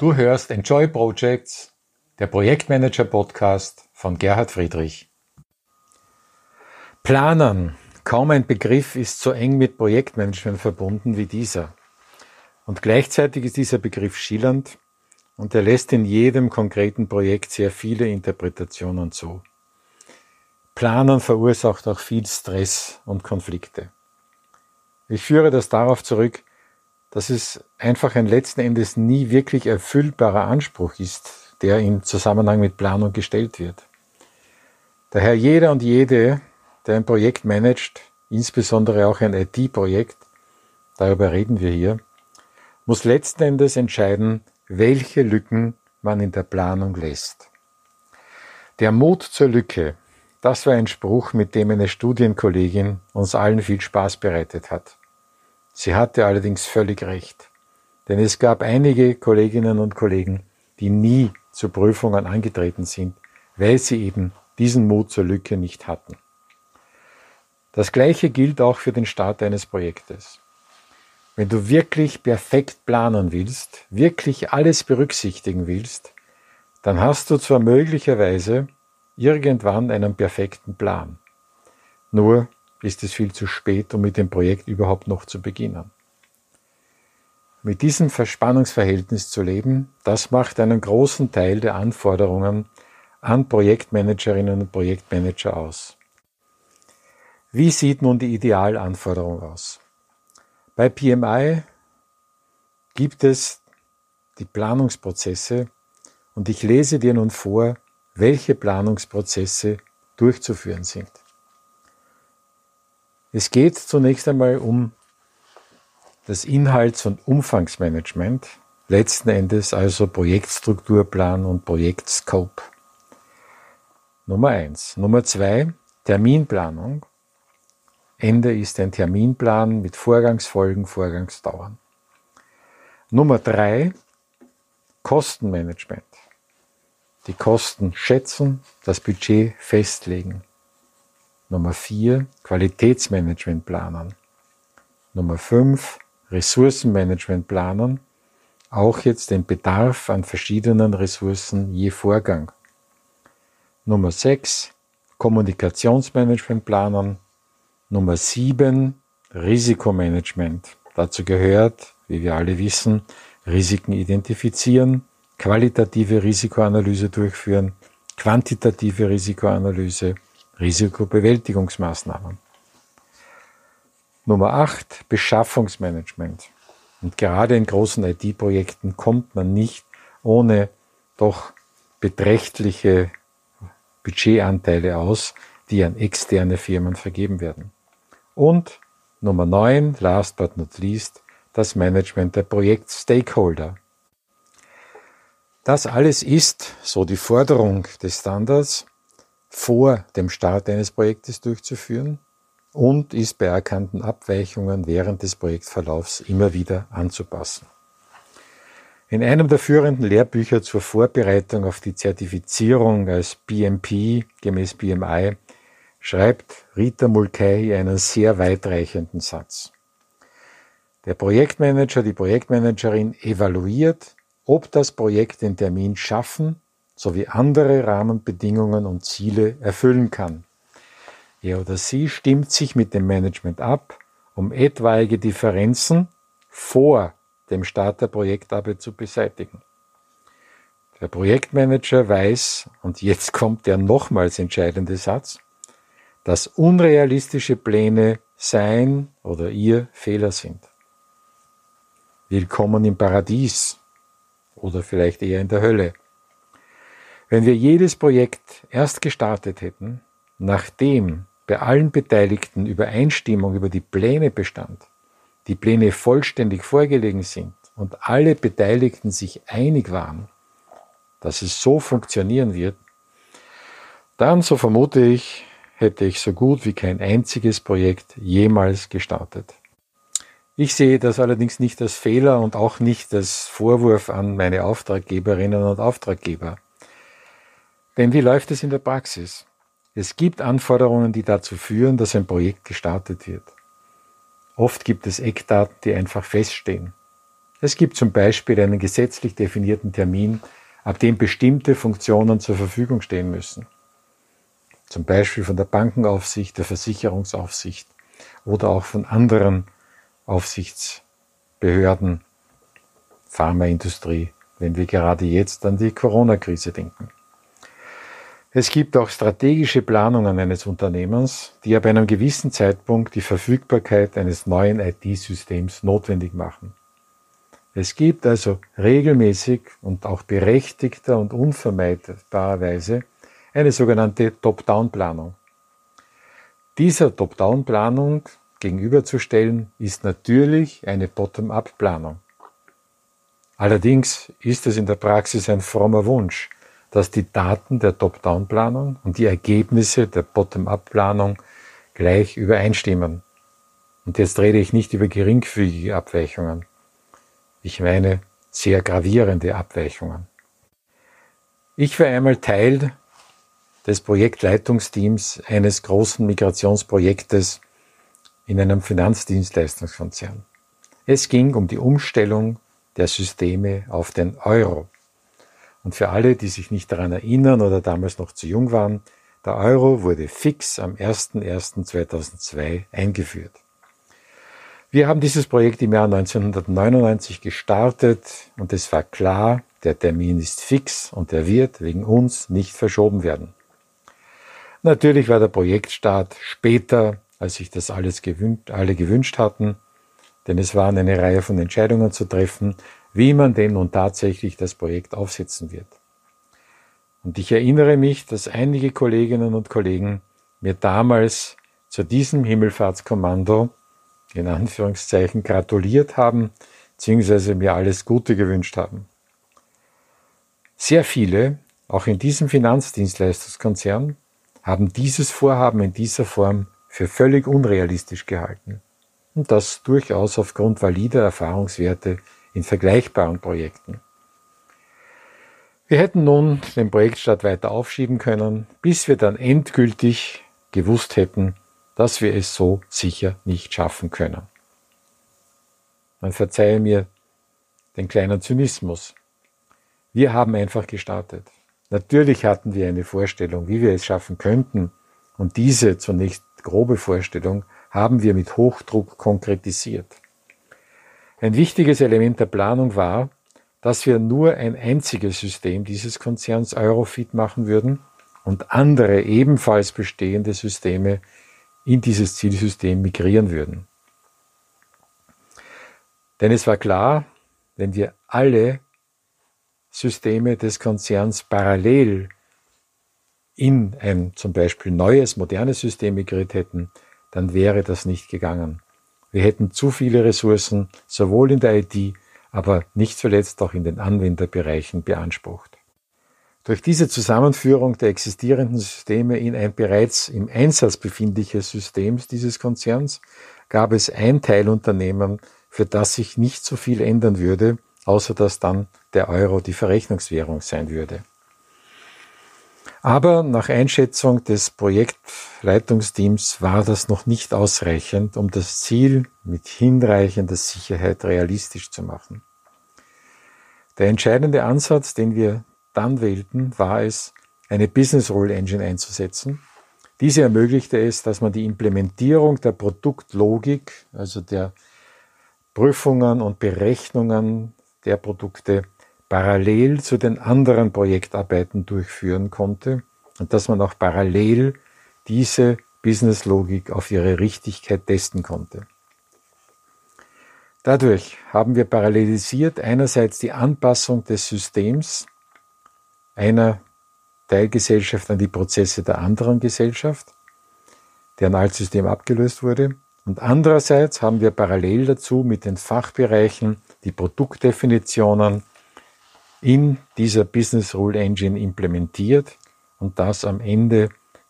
Du hörst Enjoy Projects, der Projektmanager Podcast von Gerhard Friedrich. Planern. Kaum ein Begriff ist so eng mit Projektmanagement verbunden wie dieser. Und gleichzeitig ist dieser Begriff schillernd und er lässt in jedem konkreten Projekt sehr viele Interpretationen zu. Planern verursacht auch viel Stress und Konflikte. Ich führe das darauf zurück, dass es einfach ein letzten Endes nie wirklich erfüllbarer Anspruch ist, der im Zusammenhang mit Planung gestellt wird. Daher jeder und jede, der ein Projekt managt, insbesondere auch ein IT-Projekt, darüber reden wir hier, muss letzten Endes entscheiden, welche Lücken man in der Planung lässt. Der Mut zur Lücke, das war ein Spruch, mit dem eine Studienkollegin uns allen viel Spaß bereitet hat. Sie hatte allerdings völlig recht, denn es gab einige Kolleginnen und Kollegen, die nie zu Prüfungen angetreten sind, weil sie eben diesen Mut zur Lücke nicht hatten. Das Gleiche gilt auch für den Start eines Projektes. Wenn du wirklich perfekt planen willst, wirklich alles berücksichtigen willst, dann hast du zwar möglicherweise irgendwann einen perfekten Plan. Nur ist es viel zu spät, um mit dem Projekt überhaupt noch zu beginnen. Mit diesem Verspannungsverhältnis zu leben, das macht einen großen Teil der Anforderungen an Projektmanagerinnen und Projektmanager aus. Wie sieht nun die Idealanforderung aus? Bei PMI gibt es die Planungsprozesse und ich lese dir nun vor, welche Planungsprozesse durchzuführen sind. Es geht zunächst einmal um das Inhalts- und Umfangsmanagement, letzten Endes also Projektstrukturplan und Projektscope. Nummer eins. Nummer zwei, Terminplanung. Ende ist ein Terminplan mit Vorgangsfolgen, Vorgangsdauern. Nummer drei, Kostenmanagement. Die Kosten schätzen, das Budget festlegen. Nummer vier Qualitätsmanagement planen. Nummer fünf Ressourcenmanagement planen. Auch jetzt den Bedarf an verschiedenen Ressourcen je Vorgang. Nummer sechs Kommunikationsmanagement planen. Nummer sieben Risikomanagement. Dazu gehört, wie wir alle wissen, Risiken identifizieren, qualitative Risikoanalyse durchführen, quantitative Risikoanalyse, Risikobewältigungsmaßnahmen. Nummer 8, Beschaffungsmanagement. Und gerade in großen IT-Projekten kommt man nicht ohne doch beträchtliche Budgetanteile aus, die an externe Firmen vergeben werden. Und Nummer 9, last but not least, das Management der Projekt-Stakeholder. Das alles ist, so die Forderung des Standards, vor dem Start eines Projektes durchzuführen und ist bei erkannten Abweichungen während des Projektverlaufs immer wieder anzupassen. In einem der führenden Lehrbücher zur Vorbereitung auf die Zertifizierung als BMP gemäß BMI schreibt Rita Mulcahy einen sehr weitreichenden Satz. Der Projektmanager, die Projektmanagerin evaluiert, ob das Projekt den Termin schaffen sowie andere Rahmenbedingungen und Ziele erfüllen kann. Er oder sie stimmt sich mit dem Management ab, um etwaige Differenzen vor dem Start der Projektarbeit zu beseitigen. Der Projektmanager weiß, und jetzt kommt der nochmals entscheidende Satz, dass unrealistische Pläne sein oder ihr Fehler sind. Willkommen im Paradies oder vielleicht eher in der Hölle. Wenn wir jedes Projekt erst gestartet hätten, nachdem bei allen Beteiligten Übereinstimmung über die Pläne bestand, die Pläne vollständig vorgelegen sind und alle Beteiligten sich einig waren, dass es so funktionieren wird, dann, so vermute ich, hätte ich so gut wie kein einziges Projekt jemals gestartet. Ich sehe das allerdings nicht als Fehler und auch nicht als Vorwurf an meine Auftraggeberinnen und Auftraggeber. Denn wie läuft es in der Praxis? Es gibt Anforderungen, die dazu führen, dass ein Projekt gestartet wird. Oft gibt es Eckdaten, die einfach feststehen. Es gibt zum Beispiel einen gesetzlich definierten Termin, ab dem bestimmte Funktionen zur Verfügung stehen müssen. Zum Beispiel von der Bankenaufsicht, der Versicherungsaufsicht oder auch von anderen Aufsichtsbehörden, Pharmaindustrie, wenn wir gerade jetzt an die Corona-Krise denken. Es gibt auch strategische Planungen eines Unternehmens, die ab einem gewissen Zeitpunkt die Verfügbarkeit eines neuen IT-Systems notwendig machen. Es gibt also regelmäßig und auch berechtigter und unvermeidbarerweise eine sogenannte Top-Down-Planung. Dieser Top-Down-Planung gegenüberzustellen ist natürlich eine Bottom-up-Planung. Allerdings ist es in der Praxis ein frommer Wunsch, dass die Daten der Top-Down-Planung und die Ergebnisse der Bottom-up-Planung gleich übereinstimmen. Und jetzt rede ich nicht über geringfügige Abweichungen. Ich meine sehr gravierende Abweichungen. Ich war einmal Teil des Projektleitungsteams eines großen Migrationsprojektes in einem Finanzdienstleistungskonzern. Es ging um die Umstellung der Systeme auf den Euro. Und für alle, die sich nicht daran erinnern oder damals noch zu jung waren, der Euro wurde fix am 01.01.2002 eingeführt. Wir haben dieses Projekt im Jahr 1999 gestartet und es war klar, der Termin ist fix und er wird wegen uns nicht verschoben werden. Natürlich war der Projektstart später, als sich das alles gewünscht, alle gewünscht hatten, denn es waren eine Reihe von Entscheidungen zu treffen, wie man denn nun tatsächlich das Projekt aufsetzen wird. Und ich erinnere mich, dass einige Kolleginnen und Kollegen mir damals zu diesem Himmelfahrtskommando in Anführungszeichen gratuliert haben, beziehungsweise mir alles Gute gewünscht haben. Sehr viele, auch in diesem Finanzdienstleistungskonzern, haben dieses Vorhaben in dieser Form für völlig unrealistisch gehalten. Und das durchaus aufgrund valider Erfahrungswerte in vergleichbaren Projekten. Wir hätten nun den Projektstart weiter aufschieben können, bis wir dann endgültig gewusst hätten, dass wir es so sicher nicht schaffen können. Man verzeihe mir den kleinen Zynismus. Wir haben einfach gestartet. Natürlich hatten wir eine Vorstellung, wie wir es schaffen könnten, und diese zunächst grobe Vorstellung haben wir mit Hochdruck konkretisiert. Ein wichtiges Element der Planung war, dass wir nur ein einziges System dieses Konzerns Eurofit machen würden und andere ebenfalls bestehende Systeme in dieses Zielsystem migrieren würden. Denn es war klar, wenn wir alle Systeme des Konzerns parallel in ein zum Beispiel neues, modernes System migriert hätten, dann wäre das nicht gegangen. Wir hätten zu viele Ressourcen, sowohl in der IT, aber nicht zuletzt auch in den Anwenderbereichen beansprucht. Durch diese Zusammenführung der existierenden Systeme in ein bereits im Einsatz befindliches System dieses Konzerns gab es ein Teilunternehmen, für das sich nicht so viel ändern würde, außer dass dann der Euro die Verrechnungswährung sein würde. Aber nach Einschätzung des Projektleitungsteams war das noch nicht ausreichend, um das Ziel mit hinreichender Sicherheit realistisch zu machen. Der entscheidende Ansatz, den wir dann wählten, war es, eine Business Rule Engine einzusetzen. Diese ermöglichte es, dass man die Implementierung der Produktlogik, also der Prüfungen und Berechnungen der Produkte parallel zu den anderen Projektarbeiten durchführen konnte und dass man auch parallel diese Businesslogik auf ihre Richtigkeit testen konnte. Dadurch haben wir parallelisiert einerseits die Anpassung des Systems einer Teilgesellschaft an die Prozesse der anderen Gesellschaft, deren Altsystem abgelöst wurde. Und andererseits haben wir parallel dazu mit den Fachbereichen die Produktdefinitionen in dieser Business Rule Engine implementiert und das am Ende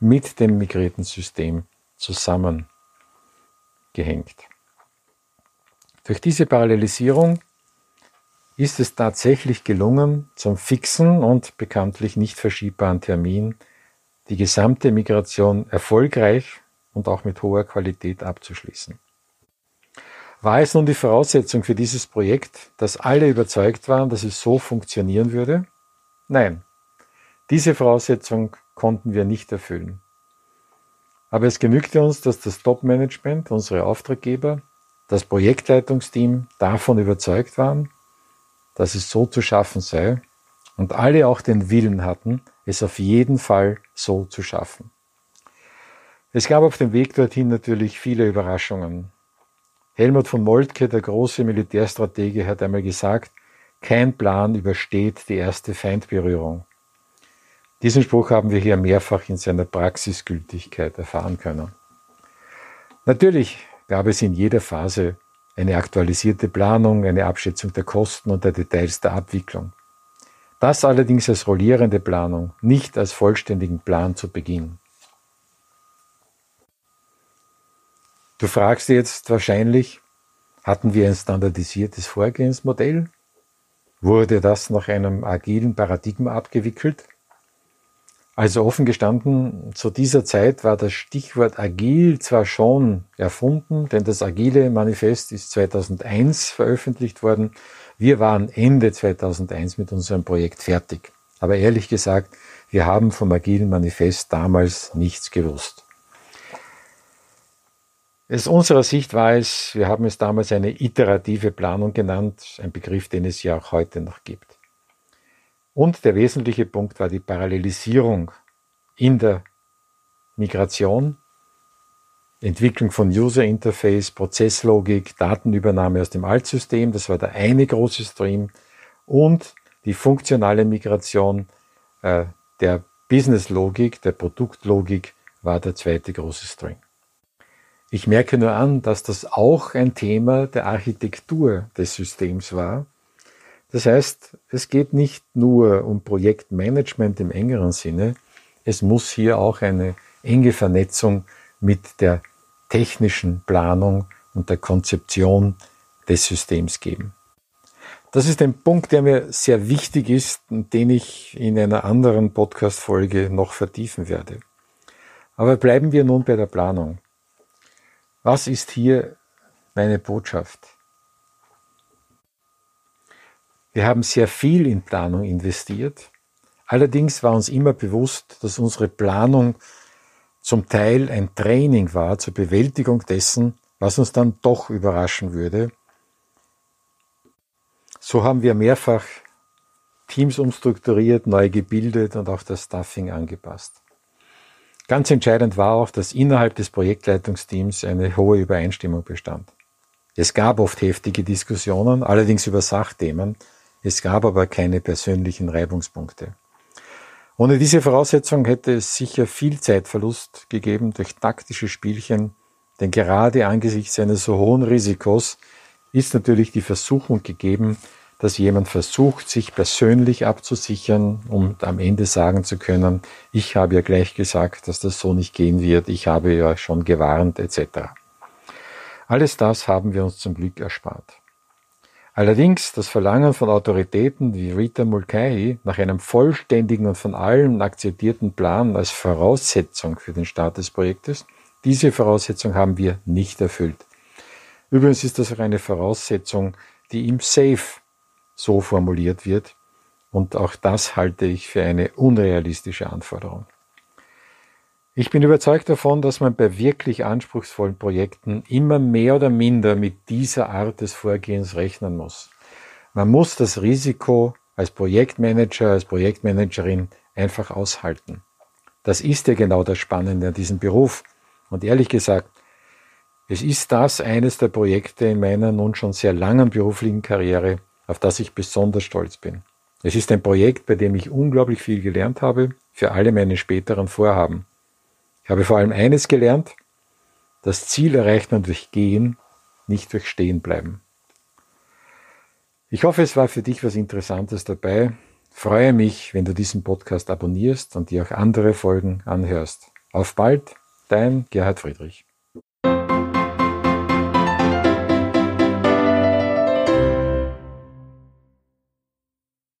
mit dem migrierten System zusammengehängt. Durch diese Parallelisierung ist es tatsächlich gelungen, zum fixen und bekanntlich nicht verschiebbaren Termin die gesamte Migration erfolgreich und auch mit hoher Qualität abzuschließen. War es nun die Voraussetzung für dieses Projekt, dass alle überzeugt waren, dass es so funktionieren würde? Nein, diese Voraussetzung konnten wir nicht erfüllen. Aber es genügte uns, dass das Top-Management, unsere Auftraggeber, das Projektleitungsteam davon überzeugt waren, dass es so zu schaffen sei und alle auch den Willen hatten, es auf jeden Fall so zu schaffen. Es gab auf dem Weg dorthin natürlich viele Überraschungen. Helmut von Moltke, der große Militärstratege, hat einmal gesagt, kein Plan übersteht die erste Feindberührung. Diesen Spruch haben wir hier mehrfach in seiner Praxisgültigkeit erfahren können. Natürlich gab es in jeder Phase eine aktualisierte Planung, eine Abschätzung der Kosten und der Details der Abwicklung. Das allerdings als rollierende Planung, nicht als vollständigen Plan zu Beginn. Du fragst jetzt wahrscheinlich, hatten wir ein standardisiertes Vorgehensmodell? Wurde das nach einem agilen Paradigma abgewickelt? Also offen gestanden, zu dieser Zeit war das Stichwort agil zwar schon erfunden, denn das agile Manifest ist 2001 veröffentlicht worden. Wir waren Ende 2001 mit unserem Projekt fertig. Aber ehrlich gesagt, wir haben vom agilen Manifest damals nichts gewusst. Aus unserer Sicht war es, wir haben es damals eine iterative Planung genannt, ein Begriff, den es ja auch heute noch gibt. Und der wesentliche Punkt war die Parallelisierung in der Migration, Entwicklung von User Interface, Prozesslogik, Datenübernahme aus dem Altsystem, das war der eine große Stream, und die funktionale Migration äh, der Businesslogik, der Produktlogik war der zweite große Stream. Ich merke nur an, dass das auch ein Thema der Architektur des Systems war. Das heißt, es geht nicht nur um Projektmanagement im engeren Sinne, es muss hier auch eine enge Vernetzung mit der technischen Planung und der Konzeption des Systems geben. Das ist ein Punkt, der mir sehr wichtig ist und den ich in einer anderen Podcast-Folge noch vertiefen werde. Aber bleiben wir nun bei der Planung. Was ist hier meine Botschaft? Wir haben sehr viel in Planung investiert. Allerdings war uns immer bewusst, dass unsere Planung zum Teil ein Training war zur Bewältigung dessen, was uns dann doch überraschen würde. So haben wir mehrfach Teams umstrukturiert, neu gebildet und auch das Staffing angepasst. Ganz entscheidend war auch, dass innerhalb des Projektleitungsteams eine hohe Übereinstimmung bestand. Es gab oft heftige Diskussionen, allerdings über Sachthemen. Es gab aber keine persönlichen Reibungspunkte. Ohne diese Voraussetzung hätte es sicher viel Zeitverlust gegeben durch taktische Spielchen, denn gerade angesichts eines so hohen Risikos ist natürlich die Versuchung gegeben, dass jemand versucht, sich persönlich abzusichern, um am Ende sagen zu können, ich habe ja gleich gesagt, dass das so nicht gehen wird, ich habe ja schon gewarnt etc. Alles das haben wir uns zum Glück erspart. Allerdings das Verlangen von Autoritäten wie Rita Mulcahy nach einem vollständigen und von allen akzeptierten Plan als Voraussetzung für den Start des Projektes, diese Voraussetzung haben wir nicht erfüllt. Übrigens ist das auch eine Voraussetzung, die im SAFE so formuliert wird. Und auch das halte ich für eine unrealistische Anforderung. Ich bin überzeugt davon, dass man bei wirklich anspruchsvollen Projekten immer mehr oder minder mit dieser Art des Vorgehens rechnen muss. Man muss das Risiko als Projektmanager, als Projektmanagerin einfach aushalten. Das ist ja genau das Spannende an diesem Beruf. Und ehrlich gesagt, es ist das eines der Projekte in meiner nun schon sehr langen beruflichen Karriere, auf das ich besonders stolz bin. Es ist ein Projekt, bei dem ich unglaublich viel gelernt habe für alle meine späteren Vorhaben. Ich habe vor allem eines gelernt, das Ziel erreicht man durch Gehen, nicht durch Stehen bleiben. Ich hoffe, es war für dich was Interessantes dabei. Freue mich, wenn du diesen Podcast abonnierst und dir auch andere Folgen anhörst. Auf bald, dein Gerhard Friedrich.